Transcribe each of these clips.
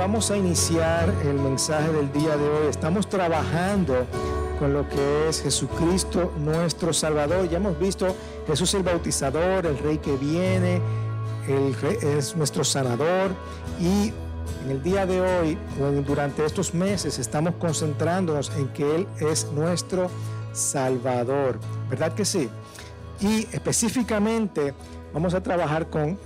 Vamos a iniciar el mensaje del día de hoy. Estamos trabajando con lo que es Jesucristo nuestro Salvador. Ya hemos visto Jesús el bautizador, el rey que viene, el es nuestro sanador y en el día de hoy durante estos meses estamos concentrándonos en que Él es nuestro Salvador. ¿Verdad que sí? Y específicamente vamos a trabajar con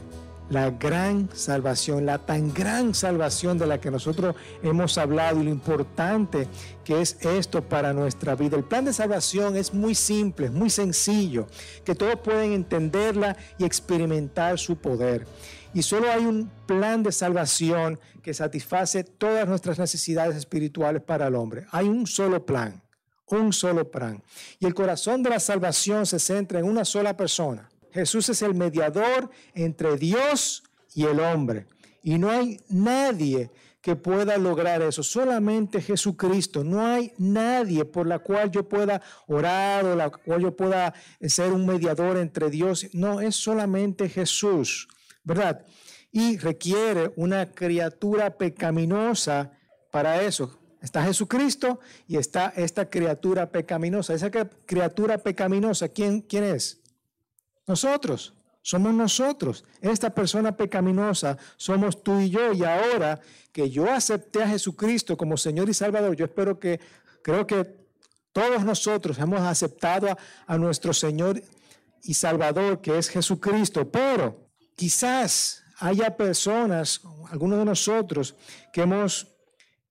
la gran salvación, la tan gran salvación de la que nosotros hemos hablado y lo importante que es esto para nuestra vida. El plan de salvación es muy simple, es muy sencillo, que todos pueden entenderla y experimentar su poder. Y solo hay un plan de salvación que satisface todas nuestras necesidades espirituales para el hombre. Hay un solo plan, un solo plan. Y el corazón de la salvación se centra en una sola persona Jesús es el mediador entre Dios y el hombre. Y no hay nadie que pueda lograr eso, solamente Jesucristo. No hay nadie por la cual yo pueda orar o la cual yo pueda ser un mediador entre Dios. No, es solamente Jesús, ¿verdad? Y requiere una criatura pecaminosa para eso. Está Jesucristo y está esta criatura pecaminosa. Esa criatura pecaminosa, ¿quién, quién es? Nosotros, somos nosotros. Esta persona pecaminosa somos tú y yo. Y ahora que yo acepté a Jesucristo como Señor y Salvador, yo espero que, creo que todos nosotros hemos aceptado a, nuestro Señor y Salvador, que es Jesucristo. Pero quizás haya personas, algunos de nosotros, que hemos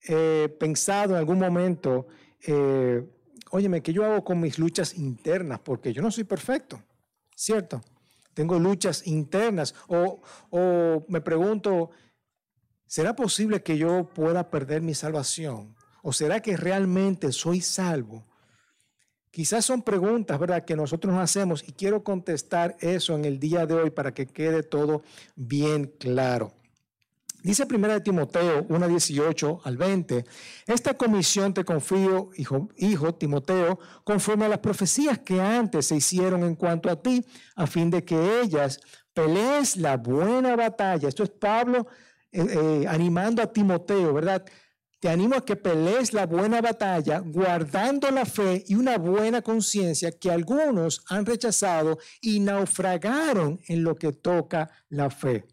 eh, pensado en algún momento, eh, óyeme, ¿qué yo hago con mis luchas internas? Porque yo no soy perfecto. ¿Cierto? Tengo luchas internas o, me pregunto, ¿será posible que yo pueda perder mi salvación? ¿O será que realmente soy salvo? Quizás son preguntas, ¿verdad?, que nosotros nos hacemos y quiero contestar eso en el día de hoy para que quede todo bien claro. Dice 1 Timoteo 1, 18 al 20, esta comisión te confío, hijo, hijo Timoteo, conforme a las profecías que antes se hicieron en cuanto a ti, a fin de que ellas pelees la buena batalla. Esto es Pablo eh, eh, animando a Timoteo, ¿verdad? Te animo a que pelees la buena batalla, guardando la fe y una buena conciencia que algunos han rechazado y naufragaron en lo que toca la fe.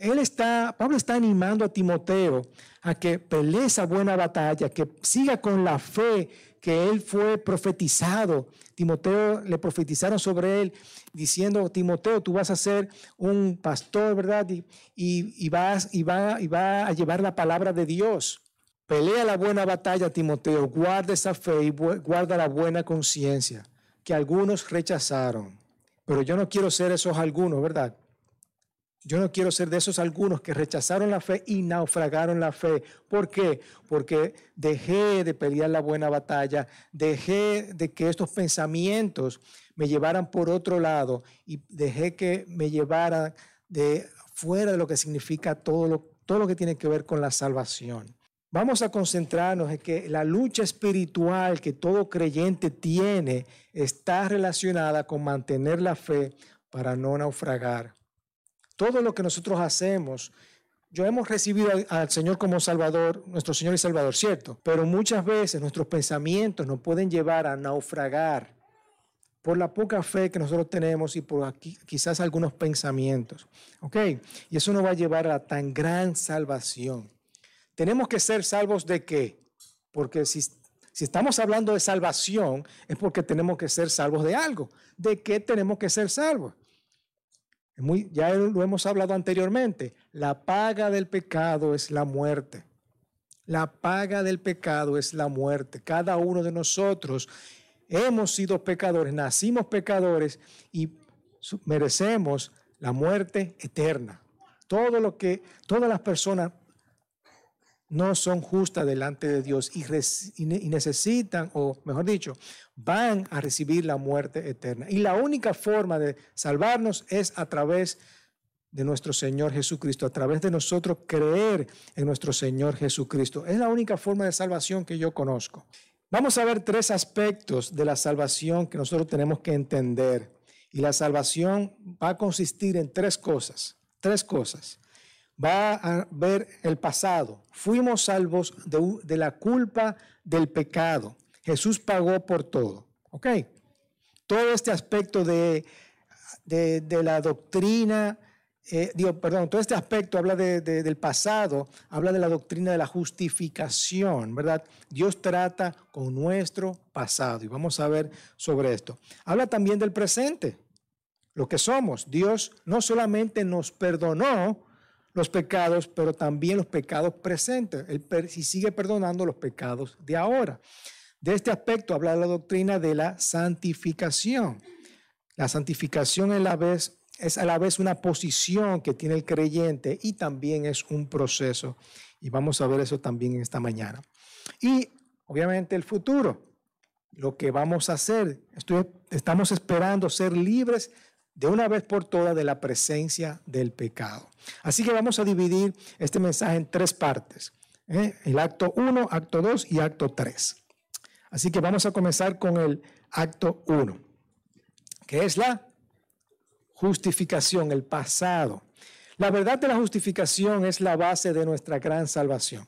Él está, Pablo está animando a Timoteo a que pelee esa buena batalla, que siga con la fe que él fue profetizado. Timoteo le profetizaron sobre él diciendo, Timoteo, tú vas a ser un pastor, ¿verdad? Y, y, vas, y, va, y va a llevar la palabra de Dios. Pelea la buena batalla, Timoteo, guarda esa fe y guarda la buena conciencia, que algunos rechazaron. Pero yo no quiero ser esos algunos, ¿verdad? Yo no quiero ser de esos algunos que rechazaron la fe y naufragaron la fe. ¿Por qué? Porque dejé de pelear la buena batalla, dejé de que estos pensamientos me llevaran por otro lado y dejé que me llevaran de fuera de lo que significa todo lo, todo lo que tiene que ver con la salvación. Vamos a concentrarnos en que la lucha espiritual que todo creyente tiene está relacionada con mantener la fe para no naufragar todo lo que nosotros hacemos, yo hemos recibido al, Señor como Salvador, nuestro Señor y Salvador, cierto, pero muchas veces nuestros pensamientos nos pueden llevar a naufragar por la poca fe que nosotros tenemos y por quizás algunos pensamientos. ¿Ok? Y eso nos va a llevar a tan gran salvación. Tenemos que ser salvos de qué? Porque si estamos hablando de salvación, es porque tenemos que ser salvos de algo. ¿De qué tenemos que ser salvos? Ya lo hemos hablado anteriormente. La paga del pecado es la muerte. La paga del pecado es la muerte. Cada uno de nosotros hemos sido pecadores, nacimos pecadores y merecemos la muerte eterna. Todo lo que todas las personas no son justas delante de Dios y, necesitan, o mejor dicho, van a recibir la muerte eterna. Y la única forma de salvarnos es a través de nuestro Señor Jesucristo, a través de nosotros creer en nuestro Señor Jesucristo. Es la única forma de salvación que yo conozco. Vamos a ver tres aspectos de la salvación que nosotros tenemos que entender. Y la salvación va a consistir en tres cosas, tres cosas. Va a ver el pasado. Fuimos salvos de, la culpa del pecado. Jesús pagó por todo. ¿Ok? Todo este aspecto de, de la doctrina eh, digo, perdón, todo este aspecto habla del pasado, habla de la doctrina de la justificación, ¿verdad? Dios trata con nuestro pasado y vamos a ver sobre esto. Habla también del presente, lo que somos. Dios no solamente nos perdonó los pecados, pero también los pecados presentes. Él sigue perdonando los pecados de ahora. De este aspecto habla la doctrina de la santificación. La santificación es a la vez una posición que tiene el creyente y también es un proceso. Y vamos a ver eso también esta mañana. Y obviamente el futuro, lo que vamos a hacer. estamos esperando ser libres de una vez por todas de la presencia del pecado. Así que vamos a dividir este mensaje en tres partes. ¿eh? El acto 1, acto 2 y acto 3. Así que vamos a comenzar con el acto 1, que es la justificación, el pasado. La verdad de la justificación es la base de nuestra gran salvación.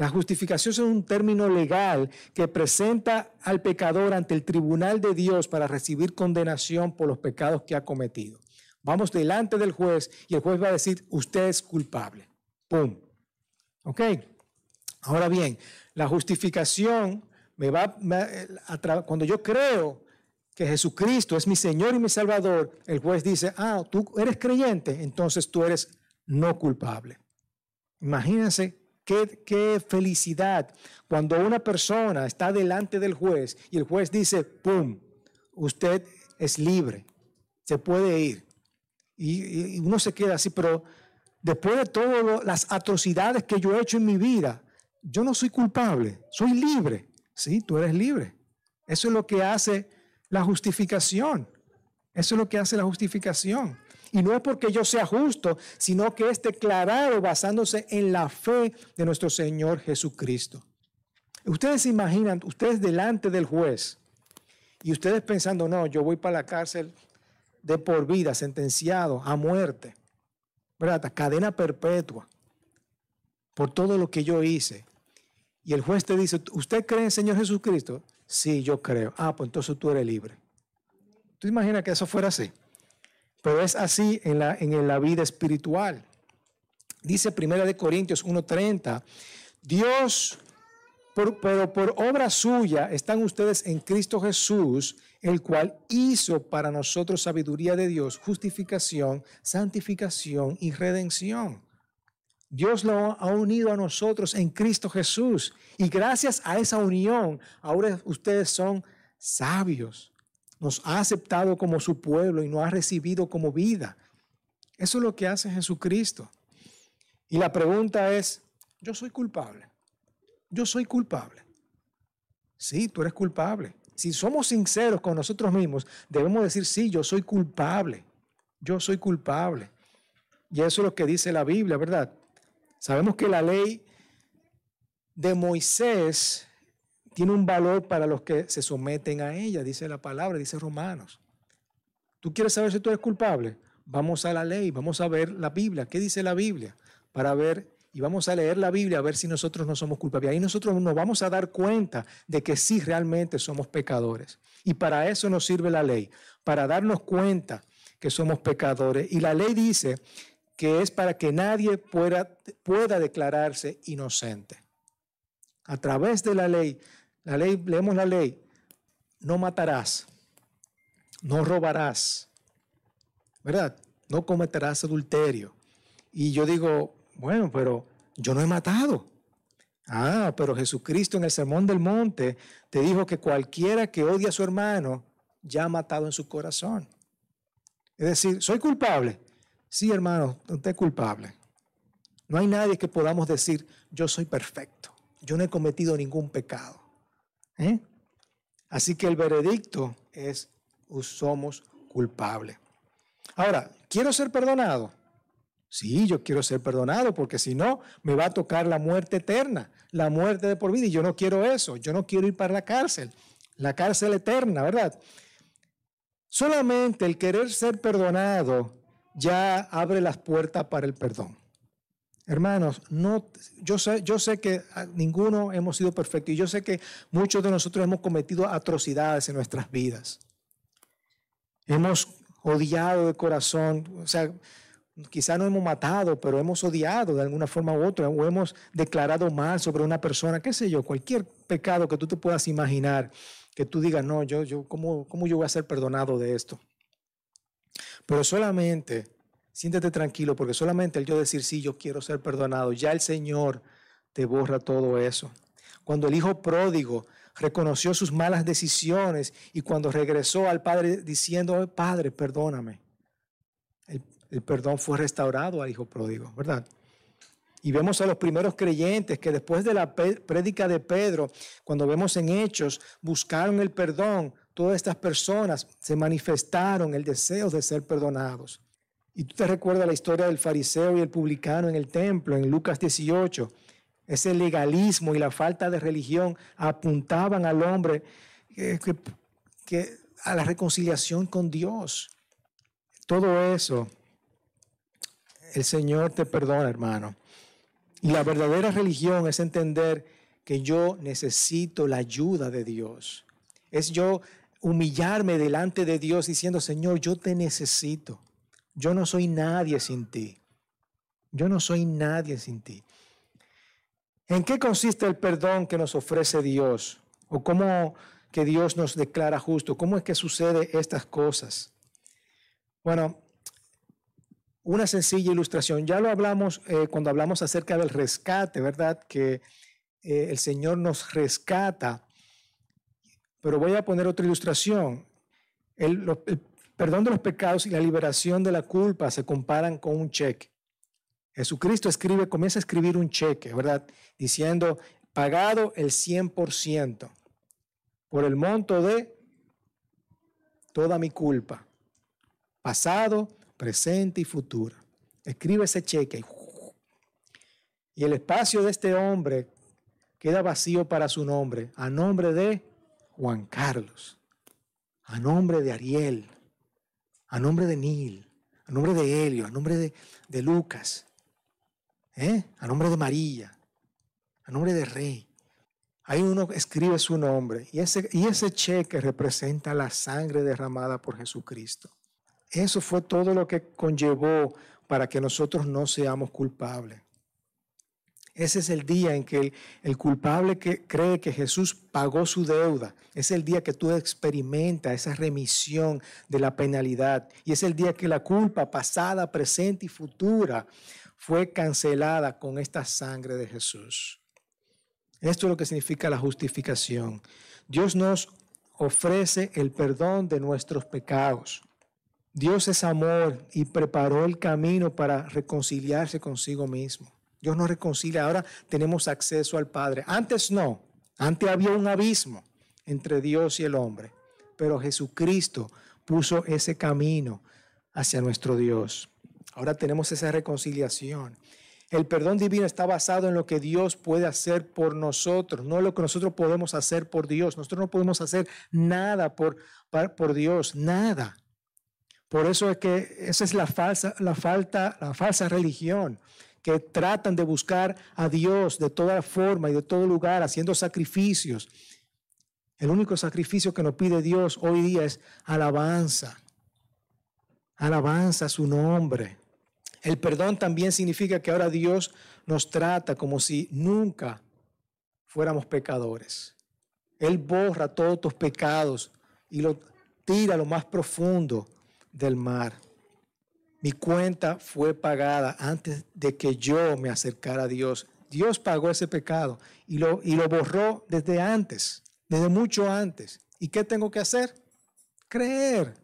La justificación es un término legal que presenta al pecador ante el tribunal de Dios para recibir condenación por los pecados que ha cometido. Vamos delante del juez y el juez va a decir, usted es culpable. ¡Pum! ¿Ok? Ahora bien, la justificación me va, cuando yo creo que Jesucristo es mi Señor y mi Salvador, el juez dice, ah, tú eres creyente, entonces tú eres no culpable. Imagínense qué, felicidad cuando una persona está delante del juez y el juez dice, ¡pum!, usted es libre, se puede ir. Y, y uno se queda así, pero después de todas las atrocidades que yo he hecho en mi vida, yo no soy culpable, soy libre. Sí, tú eres libre. Eso es lo que hace la justificación. Eso es lo que hace la justificación. Y no es porque yo sea justo, sino que es declarado basándose en la fe de nuestro Señor Jesucristo. Ustedes se imaginan, ustedes delante del juez, y ustedes pensando, no, yo voy para la cárcel de por vida, sentenciado a muerte, ¿verdad? cadena perpetua, por todo lo que yo hice. Y el juez te dice, ¿usted cree en el Señor Jesucristo? Sí, yo creo. Ah, pues entonces tú eres libre. ¿Tú imaginas que eso fuera así? Pero es así en la, en la vida espiritual. Dice 1 Corintios 1.30, Dios, pero por obra suya están ustedes en Cristo Jesús, el cual hizo para nosotros sabiduría de Dios, justificación, santificación y redención. Dios lo ha unido a nosotros en Cristo Jesús. Y gracias a esa unión, ahora ustedes son sabios. Nos ha aceptado como su pueblo y nos ha recibido como vida. Eso es lo que hace Jesucristo. Y la pregunta es, yo soy culpable. Yo soy culpable. Sí, tú eres culpable. Si somos sinceros con nosotros mismos, debemos decir, sí, yo soy culpable. Yo soy culpable. Y eso es lo que dice la Biblia, ¿verdad? Sabemos que la ley de Moisés tiene un valor para los que se someten a ella, dice la palabra, dice Romanos. ¿Tú quieres saber si tú eres culpable? Vamos a la ley, vamos a ver la Biblia. ¿Qué dice la Biblia? Para ver, y vamos a leer la Biblia a ver si nosotros no somos culpables. Ahí nosotros nos vamos a dar cuenta de que sí realmente somos pecadores. Y para eso nos sirve la ley, para darnos cuenta que somos pecadores. Y la ley dice que es para que nadie pueda, pueda declararse inocente. A través de la ley, la ley, leemos la ley, no matarás, no robarás, ¿verdad? No cometerás adulterio. Y yo digo, bueno, pero yo no he matado. Ah, pero Jesucristo en el Sermón del Monte te dijo que cualquiera que odia a su hermano ya ha matado en su corazón. Es decir, soy culpable. Sí, hermano, usted es culpable. No hay nadie que podamos decir, yo soy perfecto, yo no he cometido ningún pecado. ¿Eh? Así que el veredicto es, somos culpables. Ahora, ¿quiero ser perdonado? Sí, yo quiero ser perdonado porque si no, me va a tocar la muerte eterna, la muerte de por vida. Y yo no quiero eso, yo no quiero ir para la cárcel, la cárcel eterna, ¿verdad? Solamente el querer ser perdonado ya abre las puertas para el perdón. Hermanos, no, yo, sé, yo sé que ninguno hemos sido perfectos y yo sé que muchos de nosotros hemos cometido atrocidades en nuestras vidas. Hemos odiado de corazón, o sea, quizá no hemos matado, pero hemos odiado de alguna forma u otra, o hemos declarado mal sobre una persona, qué sé yo, cualquier pecado que tú te puedas imaginar, que tú digas, no, yo, yo, ¿cómo, cómo yo voy a ser perdonado de esto? Pero solamente Siéntete tranquilo porque solamente el yo decir, sí, yo quiero ser perdonado, ya el Señor te borra todo eso. Cuando el hijo pródigo reconoció sus malas decisiones y cuando regresó al Padre diciendo, Padre, perdóname, el, el perdón fue restaurado al hijo pródigo, ¿verdad? Y vemos a los primeros creyentes que después de la prédica de Pedro, cuando vemos en Hechos, buscaron el perdón. Todas estas personas se manifestaron el deseo de ser perdonados. Y tú te recuerdas la historia del fariseo y el publicano en el templo, en Lucas 18. Ese legalismo y la falta de religión apuntaban al hombre que, a la reconciliación con Dios. Todo eso, el Señor te perdona, hermano. Y la verdadera religión es entender que yo necesito la ayuda de Dios. Es yo humillarme delante de Dios diciendo, Señor, yo te necesito. Yo no soy nadie sin ti. Yo no soy nadie sin ti. ¿En qué consiste el perdón que nos ofrece Dios? ¿O cómo que Dios nos declara justo? ¿Cómo es que sucede estas cosas? Bueno, una sencilla ilustración. Ya lo hablamos eh, cuando hablamos acerca del rescate, ¿verdad? Que eh, el Señor nos rescata. Pero voy a poner otra ilustración. El, el, perdón de los pecados y la liberación de la culpa se comparan con un cheque. Jesucristo escribe, comienza a escribir un cheque, ¿verdad? Diciendo, pagado el 100% por el monto de toda mi culpa, pasado, presente y futuro. Escribe ese cheque y el espacio de este hombre queda vacío para su nombre, a nombre de Juan Carlos, a nombre de Ariel, a nombre de Neil, a nombre de Helio, a nombre de, Lucas, ¿eh? a nombre de María, a nombre de Rey. Ahí uno escribe su nombre y ese, y ese cheque representa la sangre derramada por Jesucristo. Eso fue todo lo que conllevó para que nosotros no seamos culpables. Ese es el día en que el, culpable que cree que Jesús pagó su deuda, es el día que tú experimentas esa remisión de la penalidad. Y es el día que la culpa pasada, presente y futura fue cancelada con esta sangre de Jesús. Esto es lo que significa la justificación. Dios nos ofrece el perdón de nuestros pecados. Dios es amor y preparó el camino para reconciliarse consigo mismo. Dios nos reconcilia. Ahora tenemos acceso al Padre. Antes no. Antes había un abismo entre Dios y el hombre. Pero Jesucristo puso ese camino hacia nuestro Dios. Ahora tenemos esa reconciliación. El perdón divino está basado en lo que Dios puede hacer por nosotros, no lo que nosotros podemos hacer por Dios. Nosotros no podemos hacer nada por, por Dios, nada. Por eso es que esa es la falsa, la falta, la falsa religión que tratan de buscar a Dios de toda forma y de todo lugar, haciendo sacrificios. El único sacrificio que nos pide Dios hoy día es alabanza. Alabanza a su nombre. El perdón también significa que ahora Dios nos trata como si nunca fuéramos pecadores. Él borra todos tus pecados y lo tira a lo más profundo del mar. Mi cuenta fue pagada antes de que yo me acercara a Dios. Dios pagó ese pecado y lo, y lo borró desde antes, desde mucho antes. ¿Y qué tengo que hacer? Creer.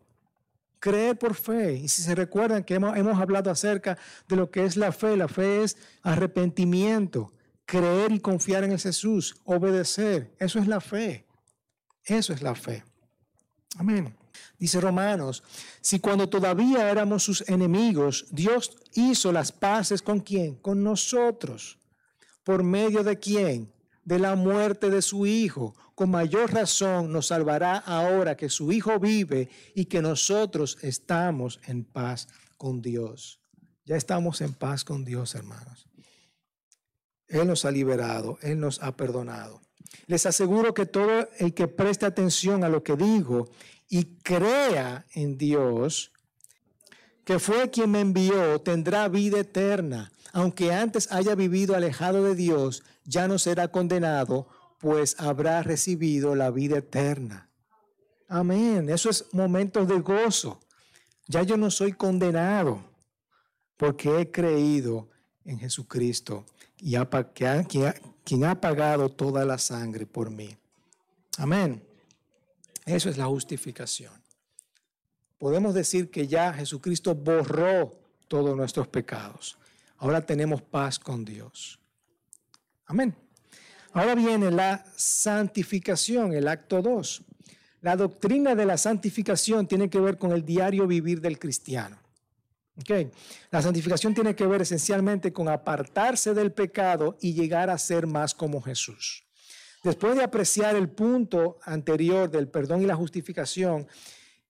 Creer por fe. Y si se recuerdan que hemos, hemos hablado acerca de lo que es la fe, la fe es arrepentimiento, creer y confiar en Jesús, obedecer. Eso es la fe. Eso es la fe. Amén. Dice Romanos, si cuando todavía éramos sus enemigos, Dios hizo las paces con quién? Con nosotros. ¿Por medio de quién? De la muerte de su Hijo. Con mayor razón nos salvará ahora que su Hijo vive y que nosotros estamos en paz con Dios. Ya estamos en paz con Dios, hermanos. Él nos ha liberado, Él nos ha perdonado. Les aseguro que todo el que preste atención a lo que digo y crea en Dios, que fue quien me envió, tendrá vida eterna. Aunque antes haya vivido alejado de Dios, ya no será condenado, pues habrá recibido la vida eterna. Amén. Eso es momentos de gozo. Ya yo no soy condenado porque he creído en Jesucristo y quien ha pagado toda la sangre por mí. Amén. Eso es la justificación. Podemos decir que ya Jesucristo borró todos nuestros pecados. Ahora tenemos paz con Dios. Amén. Ahora viene la santificación, el acto 2. La doctrina de la santificación tiene que ver con el diario vivir del cristiano. Okay. La santificación tiene que ver esencialmente con apartarse del pecado y llegar a ser más como Jesús. Después de apreciar el punto anterior del perdón y la justificación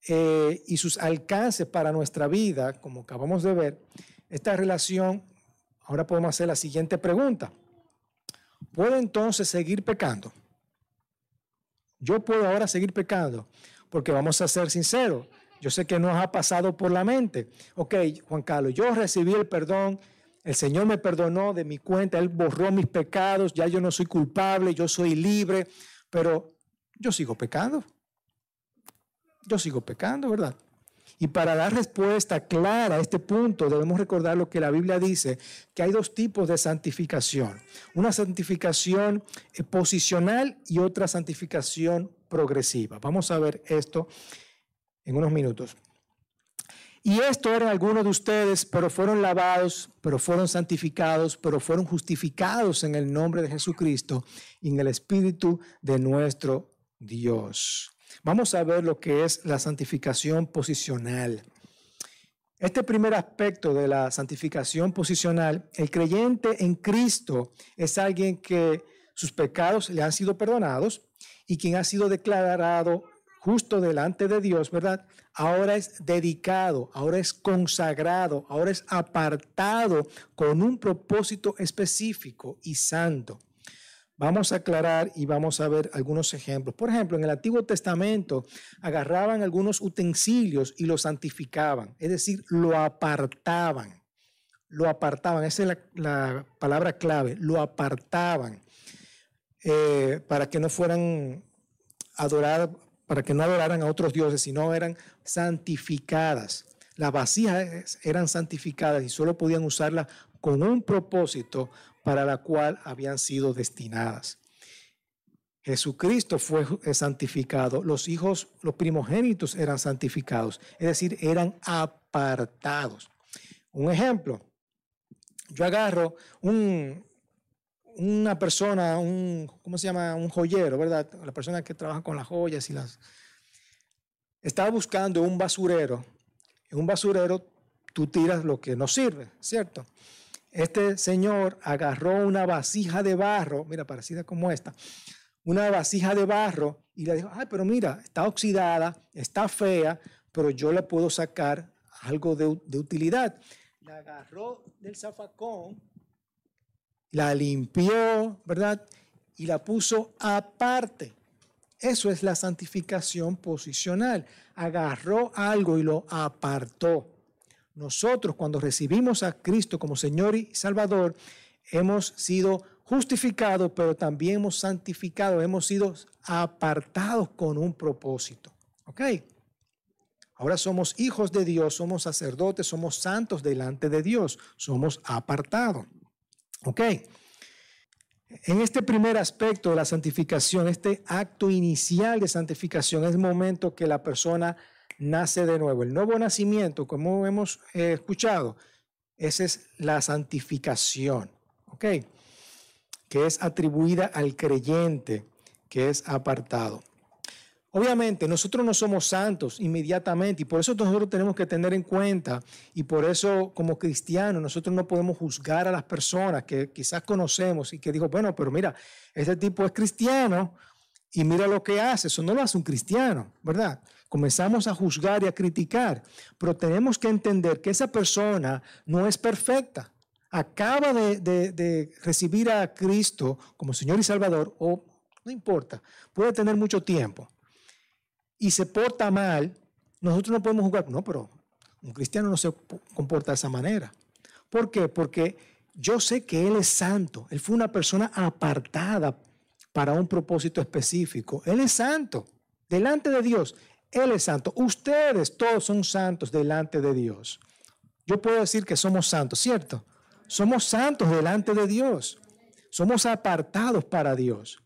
eh, y sus alcances para nuestra vida, como acabamos de ver, esta relación, ahora podemos hacer la siguiente pregunta. ¿Puedo entonces seguir pecando? Yo puedo ahora seguir pecando, porque vamos a ser sinceros, yo sé que nos ha pasado por la mente. Ok, Juan Carlos, yo recibí el perdón, el Señor me perdonó de mi cuenta, Él borró mis pecados, ya yo no soy culpable, yo soy libre, pero yo sigo pecando. Yo sigo pecando, ¿verdad? Y para dar respuesta clara a este punto, debemos recordar lo que la Biblia dice, que hay dos tipos de santificación. Una santificación eh, posicional y otra santificación progresiva. Vamos a ver esto en unos minutos. Y esto eran algunos de ustedes, pero fueron lavados, pero fueron santificados, pero fueron justificados en el nombre de Jesucristo y en el Espíritu de nuestro Dios. Vamos a ver lo que es la santificación posicional. Este primer aspecto de la santificación posicional, el creyente en Cristo es alguien que sus pecados le han sido perdonados y quien ha sido declarado justo delante de Dios, ¿verdad? Ahora es dedicado, ahora es consagrado, ahora es apartado con un propósito específico y santo. Vamos a aclarar y vamos a ver algunos ejemplos. Por ejemplo, en el Antiguo Testamento agarraban algunos utensilios y los santificaban, es decir, lo apartaban. Lo apartaban, esa es la, palabra clave, lo apartaban eh, para que no fueran adorados para que no adoraran a otros dioses, sino eran santificadas. Las vasijas eran santificadas y solo podían usarlas con un propósito para la cual habían sido destinadas. Jesucristo fue santificado, los hijos, los primogénitos eran santificados, es decir, eran apartados. Un ejemplo, yo agarro un, una persona, un, ¿cómo se llama? Un joyero, ¿verdad? La persona que trabaja con las joyas y las... Estaba buscando un basurero. En un basurero tú tiras lo que no sirve, ¿cierto? Este señor agarró una vasija de barro, mira, parecida como esta, una vasija de barro y le dijo, ay, pero mira, está oxidada, está fea, pero yo le puedo sacar algo de, de utilidad. La agarró del zafacón la limpió, ¿verdad? Y la puso aparte. Eso es la santificación posicional. Agarró algo y lo apartó. Nosotros cuando recibimos a Cristo como Señor y Salvador, hemos sido justificados, pero también hemos santificado, hemos sido apartados con un propósito. ¿Ok? Ahora somos hijos de Dios, somos sacerdotes, somos santos delante de Dios, somos apartados. ¿Ok? En este primer aspecto de la santificación, este acto inicial de santificación es el momento que la persona nace de nuevo. El nuevo nacimiento, como hemos eh, escuchado, esa es la santificación, ¿ok? Que es atribuida al creyente, que es apartado. Obviamente, nosotros no somos santos inmediatamente y por eso nosotros tenemos que tener en cuenta y por eso como cristianos nosotros no podemos juzgar a las personas que quizás conocemos y que digo, bueno, pero mira, este tipo es cristiano y mira lo que hace, eso no lo hace un cristiano, ¿verdad? Comenzamos a juzgar y a criticar, pero tenemos que entender que esa persona no es perfecta. acaba de, recibir a Cristo como Señor y Salvador, o no importa, puede tener mucho tiempo, y se porta mal, nosotros no podemos jugar. No, pero un cristiano no se comporta de esa manera. ¿Por qué? Porque yo sé que Él es santo. Él fue una persona apartada para un propósito específico. Él es santo. Delante de Dios, Él es santo. Ustedes todos son santos delante de Dios. Yo puedo decir que somos santos, ¿cierto? Somos santos delante de Dios. Somos apartados para Dios.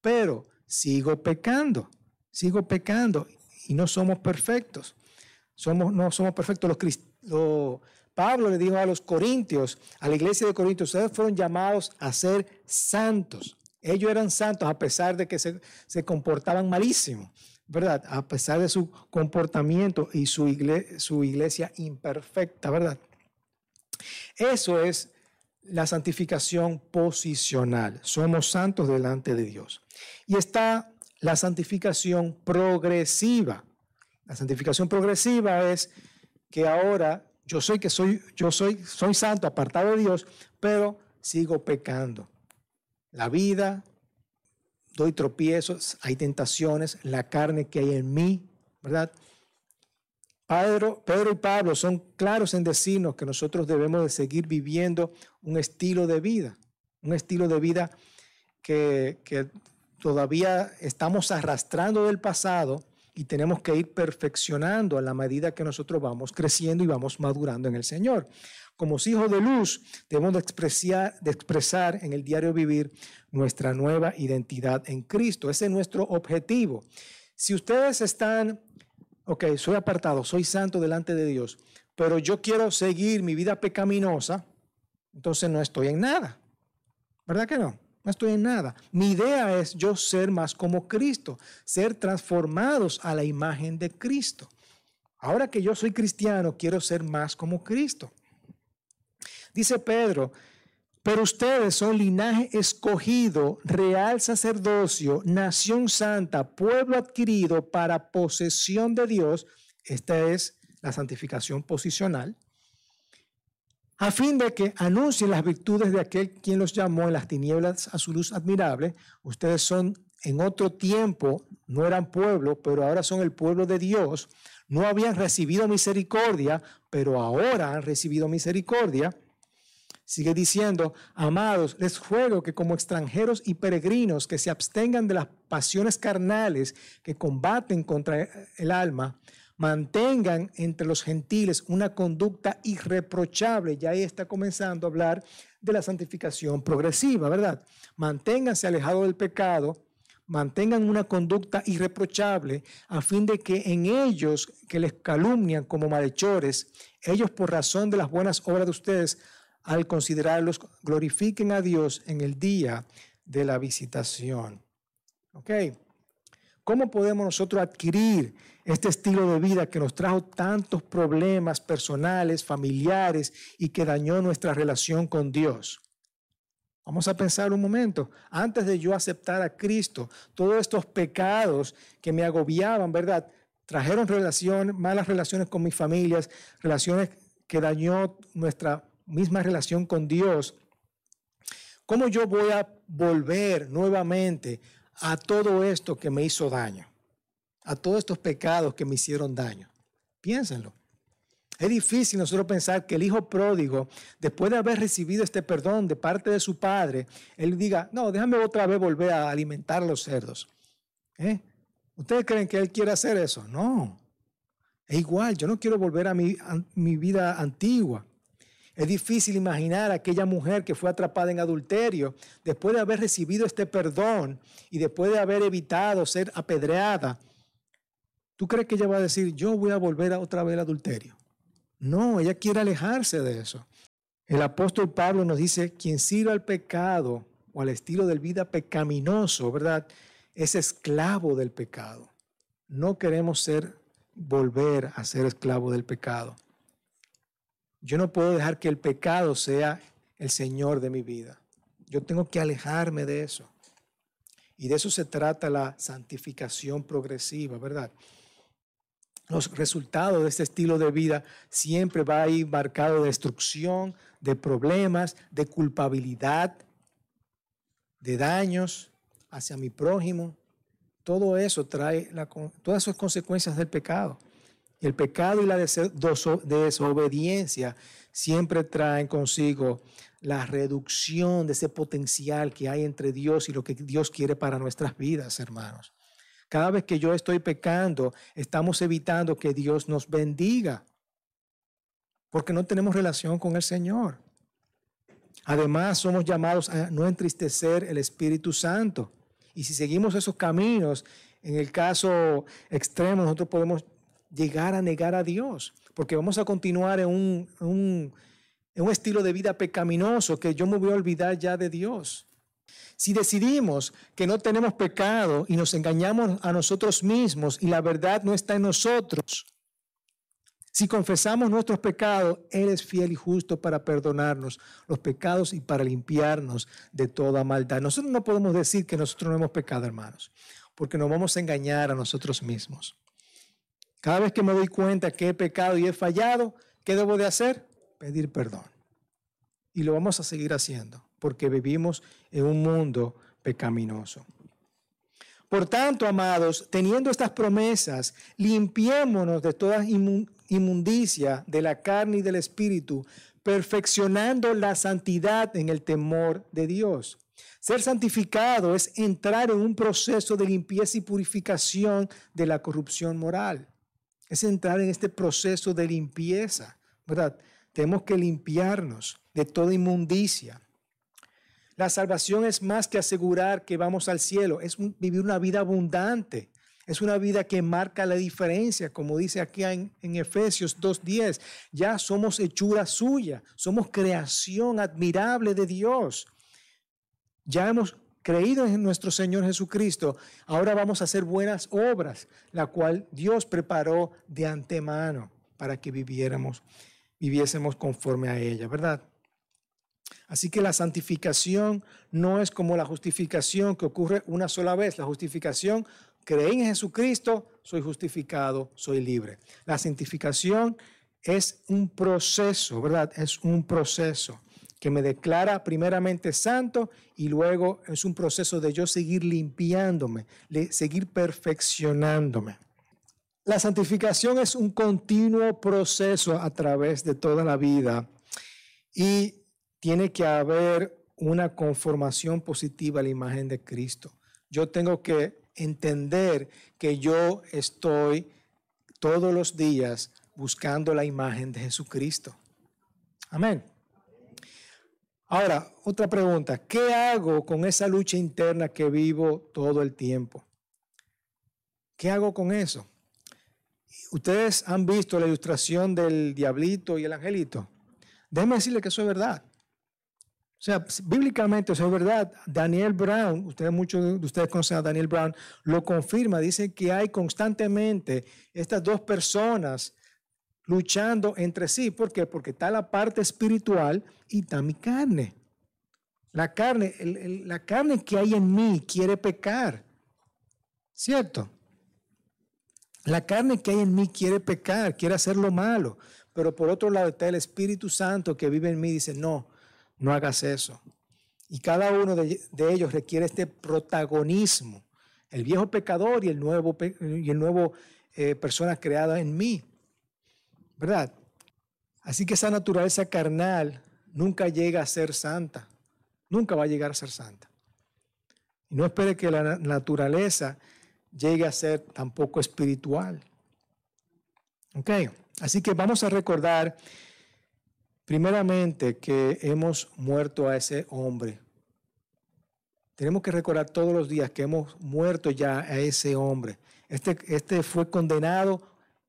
Pero sigo pecando, sigo pecando y no somos perfectos. Somos, no somos perfectos. Los, Pablo le dijo a los corintios, a la iglesia de Corintios, ustedes fueron llamados a ser santos. Ellos eran santos a pesar de que se, comportaban malísimo, ¿verdad? A pesar de su comportamiento y su su iglesia imperfecta, ¿verdad? Eso es la santificación posicional. Somos santos delante de Dios. Y está la santificación progresiva. La santificación progresiva es que ahora yo soy que soy yo soy soy santo apartado de Dios, pero sigo pecando. La vida doy tropiezos, hay tentaciones, la carne que hay en mí, ¿verdad? Pedro, Pedro y Pablo son claros en decirnos que nosotros debemos de seguir viviendo un estilo de vida, un estilo de vida que, que todavía estamos arrastrando del pasado y tenemos que ir perfeccionando a la medida que nosotros vamos creciendo y vamos madurando en el Señor. Como hijos de luz, debemos de expresar, de expresar en el diario vivir nuestra nueva identidad en Cristo. Ese es nuestro objetivo. Si ustedes están ok, soy apartado, soy santo delante de Dios, pero yo quiero seguir mi vida pecaminosa, entonces no estoy en nada. ¿Verdad que no? No estoy en nada. Mi idea es yo ser más como Cristo, ser transformados a la imagen de Cristo. Ahora que yo soy cristiano, quiero ser más como Cristo. Dice Pedro, pero ustedes son linaje escogido, real sacerdocio, nación santa, pueblo adquirido para posesión de Dios. Esta es la santificación posicional. A fin de que anuncien las virtudes de aquel quien los llamó en las tinieblas a su luz admirable. Ustedes son en otro tiempo, no eran pueblo, pero ahora son el pueblo de Dios. No habían recibido misericordia, pero ahora han recibido misericordia Sigue diciendo, amados, les ruego que como extranjeros y peregrinos que se abstengan de las pasiones carnales que combaten contra el alma, mantengan entre los gentiles una conducta irreprochable. Ya ahí está comenzando a hablar de la santificación progresiva, ¿verdad? Manténganse alejados del pecado, mantengan una conducta irreprochable a fin de que en ellos que les calumnian como malhechores, ellos por razón de las buenas obras de ustedes al considerarlos, glorifiquen a Dios en el día de la visitación. ¿Ok? ¿Cómo podemos nosotros adquirir este estilo de vida que nos trajo tantos problemas personales, familiares y que dañó nuestra relación con Dios? Vamos a pensar un momento. Antes de yo aceptar a Cristo, todos estos pecados que me agobiaban, ¿verdad? Trajeron malas relaciones con mis familias, relaciones que dañó nuestra misma relación con Dios, ¿cómo yo voy a volver nuevamente a todo esto que me hizo daño? A todos estos pecados que me hicieron daño. Piénsenlo. Es difícil nosotros pensar que el hijo pródigo, después de haber recibido este perdón de parte de su padre, él diga, no, déjame otra vez volver a alimentar a los cerdos. ¿Eh? ¿Ustedes creen que él quiere hacer eso? No. Es igual, yo no quiero volver a mi, a mi vida antigua. Es difícil imaginar a aquella mujer que fue atrapada en adulterio después de haber recibido este perdón y después de haber evitado ser apedreada. ¿Tú crees que ella va a decir, yo voy a volver a otra vez al adulterio? No, ella quiere alejarse de eso. El apóstol Pablo nos dice, quien sirva al pecado o al estilo de vida pecaminoso, ¿verdad? Es esclavo del pecado. No queremos ser, volver a ser esclavo del pecado. Yo no puedo dejar que el pecado sea el Señor de mi vida. Yo tengo que alejarme de eso. Y de eso se trata la santificación progresiva, ¿verdad? Los resultados de este estilo de vida siempre va a ir marcado de destrucción, de problemas, de culpabilidad, de daños hacia mi prójimo. Todo eso trae todas esas consecuencias del pecado. El pecado y la desobediencia siempre traen consigo la reducción de ese potencial que hay entre Dios y lo que Dios quiere para nuestras vidas, hermanos. Cada vez que yo estoy pecando, estamos evitando que Dios nos bendiga, porque no tenemos relación con el Señor. Además, somos llamados a no entristecer el Espíritu Santo. Y si seguimos esos caminos, en el caso extremo, nosotros podemos llegar a negar a Dios, porque vamos a continuar en un, en un estilo de vida pecaminoso que yo me voy a olvidar ya de Dios. Si decidimos que no tenemos pecado y nos engañamos a nosotros mismos y la verdad no está en nosotros, si confesamos nuestros pecados, Él es fiel y justo para perdonarnos los pecados y para limpiarnos de toda maldad. Nosotros no podemos decir que nosotros no hemos pecado, hermanos, porque nos vamos a engañar a nosotros mismos. Cada vez que me doy cuenta que he pecado y he fallado, ¿qué debo de hacer? Pedir perdón. Y lo vamos a seguir haciendo porque vivimos en un mundo pecaminoso. Por tanto, amados, teniendo estas promesas, limpiémonos de toda inmundicia de la carne y del espíritu, perfeccionando la santidad en el temor de Dios. Ser santificado es entrar en un proceso de limpieza y purificación de la corrupción moral. Es entrar en este proceso de limpieza, ¿verdad? Tenemos que limpiarnos de toda inmundicia. La salvación es más que asegurar que vamos al cielo, es vivir una vida abundante. Es una vida que marca la diferencia, como dice aquí en, en Efesios 2.10. Ya somos hechura suya, somos creación admirable de Dios. Ya hemos creído en nuestro Señor Jesucristo. Ahora vamos a hacer buenas obras, la cual Dios preparó de antemano para que viviéramos, viviésemos conforme a ella, ¿verdad? Así que la santificación no es como la justificación que ocurre una sola vez. La justificación, creí en Jesucristo, soy justificado, soy libre. La santificación es un proceso, ¿verdad? Es un proceso que me declara primeramente santo y luego es un proceso de yo seguir limpiándome, de seguir perfeccionándome. La santificación es un continuo proceso a través de toda la vida y tiene que haber una conformación positiva a la imagen de Cristo. Yo tengo que entender que yo estoy todos los días buscando la imagen de Jesucristo. Amén. Ahora, otra pregunta. ¿Qué hago con esa lucha interna que vivo todo el tiempo? ¿Qué hago con eso? Ustedes han visto la ilustración del diablito y el angelito. Déjenme decirle que eso es verdad. O sea, bíblicamente, eso es verdad. Daniel Brown, ustedes, muchos de ustedes conocen a Daniel Brown, lo confirma. Dice que hay constantemente estas dos personas luchando entre sí. ¿Por qué? Porque está la parte espiritual y está mi carne. La carne, la carne que hay en mí quiere pecar. ¿Cierto? La carne que hay en mí quiere pecar, quiere hacer lo malo. Pero por otro lado está el Espíritu Santo que vive en mí y dice, no, no hagas eso. Y cada uno de, ellos requiere este protagonismo, el viejo pecador y el nuevo, y el nuevo eh, persona creada en mí. ¿Verdad? Así que esa naturaleza carnal nunca llega a ser santa, nunca va a llegar a ser santa. Y no espere que la naturaleza llegue a ser tampoco espiritual. Ok, así que vamos a recordar Primeramente que hemos muerto a ese hombre. Tenemos que recordar todos los días que hemos muerto ya a ese hombre. Este, este fue condenado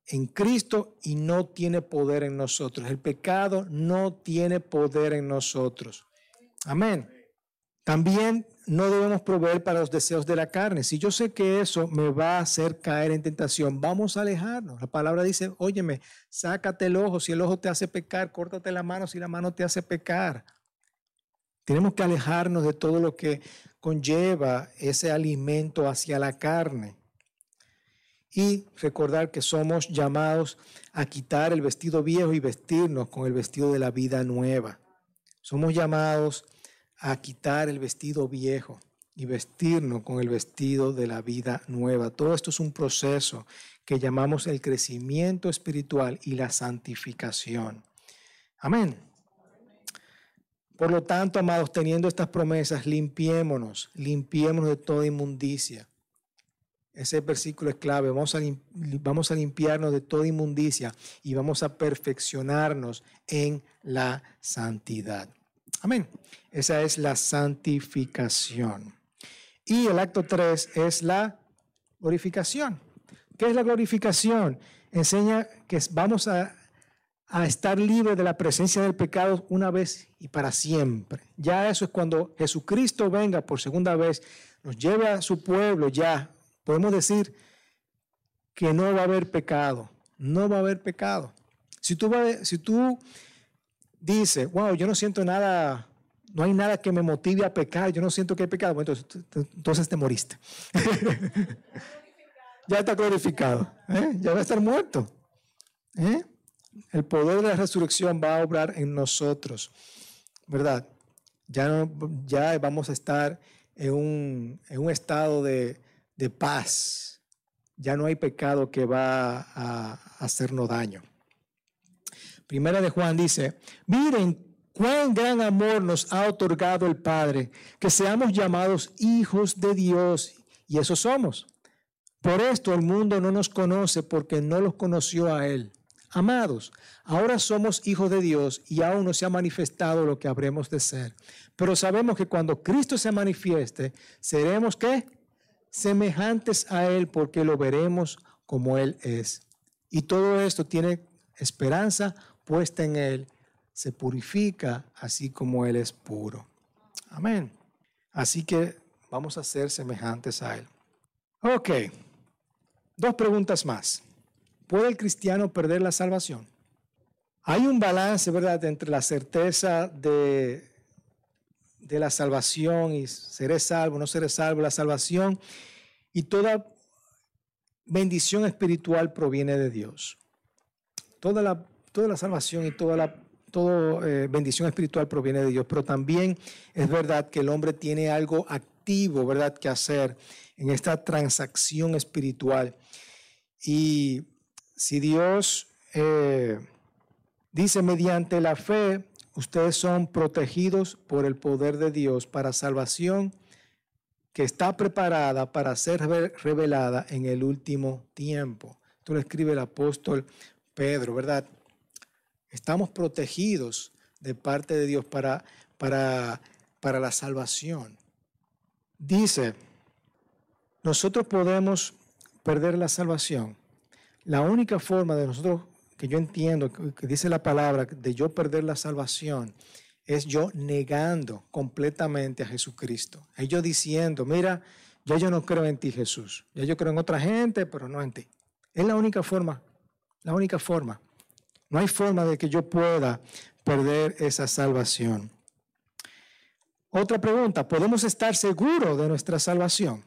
en Cristo y no tiene poder en nosotros. El pecado no tiene poder en nosotros. Amén. También no debemos proveer para los deseos de la carne. Si yo sé que eso me va a hacer caer en tentación, vamos a alejarnos. La palabra dice, óyeme, sácate el ojo, si el ojo te hace pecar, córtate la mano si la mano te hace pecar. Tenemos que alejarnos de todo lo que conlleva ese alimento hacia la carne. y recordar que somos llamados a quitar el vestido viejo y vestirnos con el vestido de la vida nueva. Somos llamados a quitar el vestido viejo y vestirnos con el vestido de la vida nueva. Todo esto es un proceso que llamamos el crecimiento espiritual y la santificación. Amén. Por lo tanto, amados, teniendo estas promesas, limpiémonos, limpiémonos de toda inmundicia. Ese versículo es clave. Vamos a, vamos a limpiarnos de toda inmundicia y vamos a perfeccionarnos en la santidad. Amén. Esa es la santificación. Y el acto 3 es la glorificación. ¿Qué es la glorificación? Enseña que vamos a, a estar libres de la presencia del pecado una vez y para siempre. Ya eso es cuando Jesucristo venga por segunda vez, nos lleve a su pueblo, ya podemos decir que no va a haber pecado, no va a haber pecado. Si tú, si tú dices, wow, yo no siento nada no hay nada que me motive a pecar, yo no siento que hay pecado, bueno, entonces, te moriste. ya está glorificado, ¿eh? ya va a estar muerto. ¿eh? El poder de la resurrección va a obrar en nosotros, ¿verdad? Ya, ya vamos a estar en un, estado de, de paz. Ya no hay pecado que va a hacernos daño. Primera de Juan dice, miren cuán gran amor nos ha otorgado el Padre, que seamos llamados hijos de Dios, y eso somos. Por esto el mundo no nos conoce porque no los conoció a Él. Amados, ahora somos hijos de Dios y aún no se ha manifestado lo que habremos de ser. Pero sabemos que cuando Cristo se manifieste, seremos qué? Semejantes a Él porque lo veremos como Él es. Y todo esto tiene esperanza puesta en Él se purifica así como Él es puro. Amén. Así que vamos a ser semejantes a Él. Ok, dos preguntas más. ¿Puede el cristiano perder la salvación? Hay un balance, ¿verdad?, entre la certeza de, de la salvación y seré salvo, no seré salvo, la salvación y toda bendición espiritual proviene de Dios. Toda la, toda la salvación y toda la toda eh, bendición espiritual proviene de Dios, pero también es verdad que el hombre tiene algo activo, ¿verdad?, que hacer en esta transacción espiritual. Y si Dios eh, dice mediante la fe, ustedes son protegidos por el poder de Dios para salvación que está preparada para ser revelada en el último tiempo. Esto lo escribe el apóstol Pedro, ¿verdad? Estamos protegidos de parte de Dios para, para, para la salvación. Dice, nosotros podemos perder la salvación. La única forma de nosotros, que yo entiendo, que dice la palabra, de yo perder la salvación, es yo negando completamente a Jesucristo. Es yo diciendo, mira, ya yo no creo en ti, Jesús. Ya yo creo en otra gente, pero no en ti. Es la única forma, la única forma. No hay forma de que yo pueda perder esa salvación. Otra pregunta, ¿podemos estar seguros de nuestra salvación?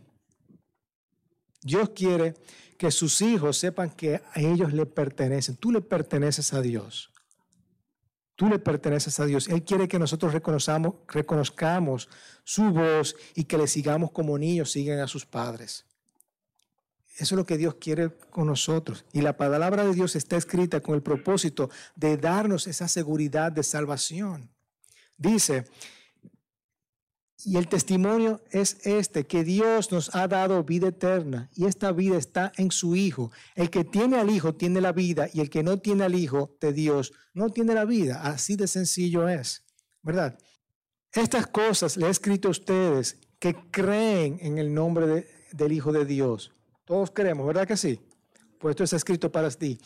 Dios quiere que sus hijos sepan que a ellos le pertenecen. Tú le perteneces a Dios. Tú le perteneces a Dios. Él quiere que nosotros reconozcamos su voz y que le sigamos como niños siguen a sus padres. Eso es lo que Dios quiere con nosotros. Y la palabra de Dios está escrita con el propósito de darnos esa seguridad de salvación. Dice, y el testimonio es este, que Dios nos ha dado vida eterna y esta vida está en su Hijo. El que tiene al Hijo tiene la vida y el que no tiene al Hijo de Dios no tiene la vida. Así de sencillo es, ¿verdad? Estas cosas le he escrito a ustedes que creen en el nombre del Hijo de Dios todos queremos, ¿verdad que sí? Pues esto está escrito para ti.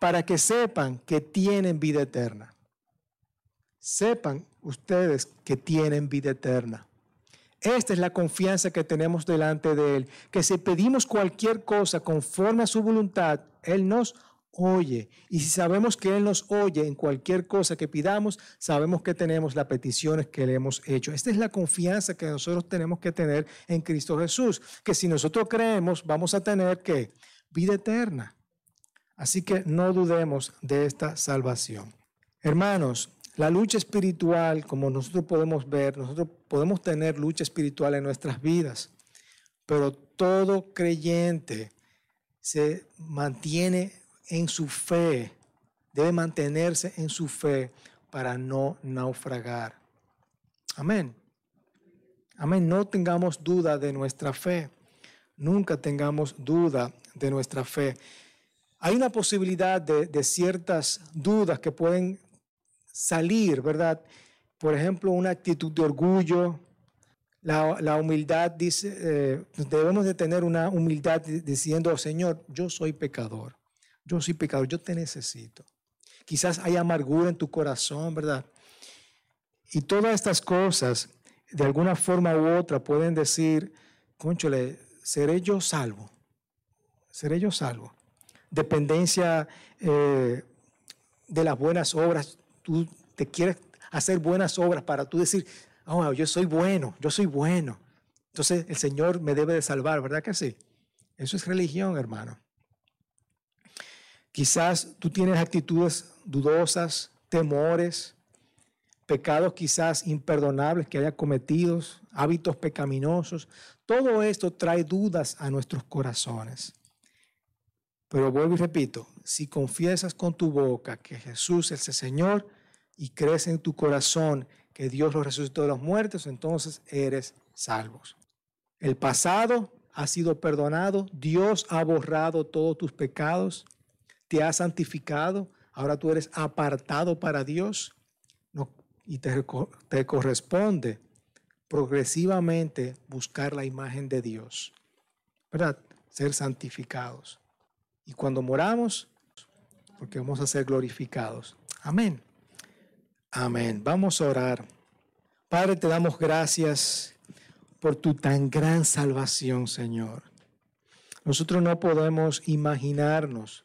Para que sepan que tienen vida eterna. Sepan ustedes que tienen vida eterna. Esta es la confianza que tenemos delante de Él, que si pedimos cualquier cosa conforme a su voluntad, Él nos oye. Y si sabemos que Él nos oye en cualquier cosa que pidamos, sabemos que tenemos las peticiones que le hemos hecho. Esta es la confianza que nosotros tenemos que tener en Cristo Jesús, que si nosotros creemos, vamos a tener que vida eterna. Así que no dudemos de esta salvación. Hermanos, la lucha espiritual, como nosotros podemos ver, nosotros podemos tener lucha espiritual en nuestras vidas, pero todo creyente se mantiene en su fe, debe mantenerse en su fe para no naufragar. Amén. Amén. No tengamos duda de nuestra fe. Nunca tengamos duda de nuestra fe. Hay una posibilidad de, ciertas dudas que pueden salir, ¿verdad? Por ejemplo, una actitud de orgullo. La, humildad dice, eh, debemos de tener una humildad diciendo, Señor, yo soy pecador. Yo soy pecador, yo te necesito. Quizás hay amargura en tu corazón, ¿verdad? Y todas estas cosas, de alguna forma u otra, pueden decir, conchole, ¿seré yo salvo? ¿Seré yo salvo? Dependencia eh, de las buenas obras. Tú te quieres hacer buenas obras para tú decir, oh, yo soy bueno, yo soy bueno. Entonces el Señor me debe de salvar, ¿verdad que sí? Eso es religión, hermano. Quizás tú tienes actitudes dudosas, temores, pecados quizás imperdonables que haya cometido, hábitos pecaminosos. Todo esto trae dudas a nuestros corazones. Pero vuelvo y repito, si confiesas con tu boca que Jesús es el Señor y crees en tu corazón que Dios lo resucitó de los muertos, entonces eres salvos. El pasado ha sido perdonado, Dios ha borrado todos tus pecados te ha santificado, ahora tú eres apartado para Dios y te, te corresponde progresivamente buscar la imagen de Dios, ¿verdad? Ser santificados. Y cuando moramos, porque vamos a ser glorificados. Amén. Amén. Vamos a orar. Padre, te damos gracias por tu tan gran salvación, Señor. Nosotros no podemos imaginarnos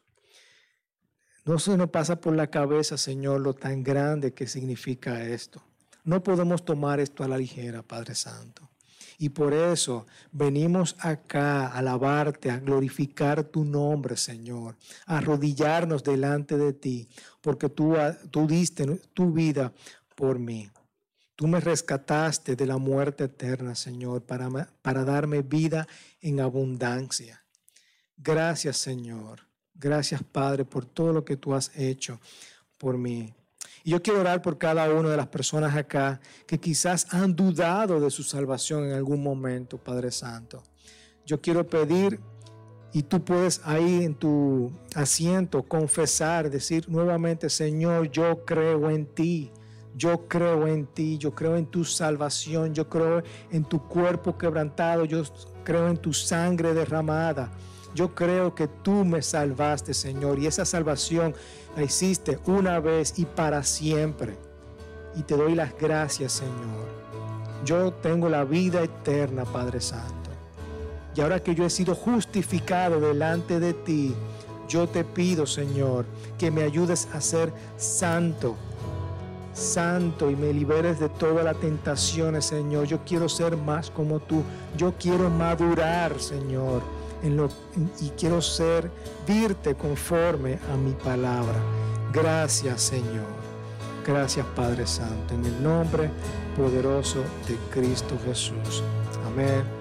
no se nos pasa por la cabeza, Señor, lo tan grande que significa esto. No podemos tomar esto a la ligera, Padre Santo. Y por eso venimos acá a alabarte, a glorificar tu nombre, Señor, a arrodillarnos delante de ti, porque tú, tú diste tu vida por mí. Tú me rescataste de la muerte eterna, Señor, para, para darme vida en abundancia. Gracias, Señor. Gracias, Padre, por todo lo que tú has hecho por mí. Y yo quiero orar por cada una de las personas acá que quizás han dudado de su salvación en algún momento, Padre Santo. Yo quiero pedir, y tú puedes ahí en tu asiento confesar, decir nuevamente, Señor, yo creo en ti. Yo creo en ti, yo creo en tu salvación, yo creo en tu cuerpo quebrantado, yo creo en tu sangre derramada. Yo creo que tú me salvaste, Señor, y esa salvación la hiciste una vez y para siempre. Y te doy las gracias, Señor. Yo tengo la vida eterna, Padre Santo. Y ahora que yo he sido justificado delante de ti, yo te pido, Señor, que me ayudes a ser santo, santo y me liberes de todas las tentaciones, Señor. Yo quiero ser más como tú. Yo quiero madurar, Señor y quiero servirte conforme a mi palabra. Gracias Señor. Gracias Padre Santo. En el nombre poderoso de Cristo Jesús. Amén.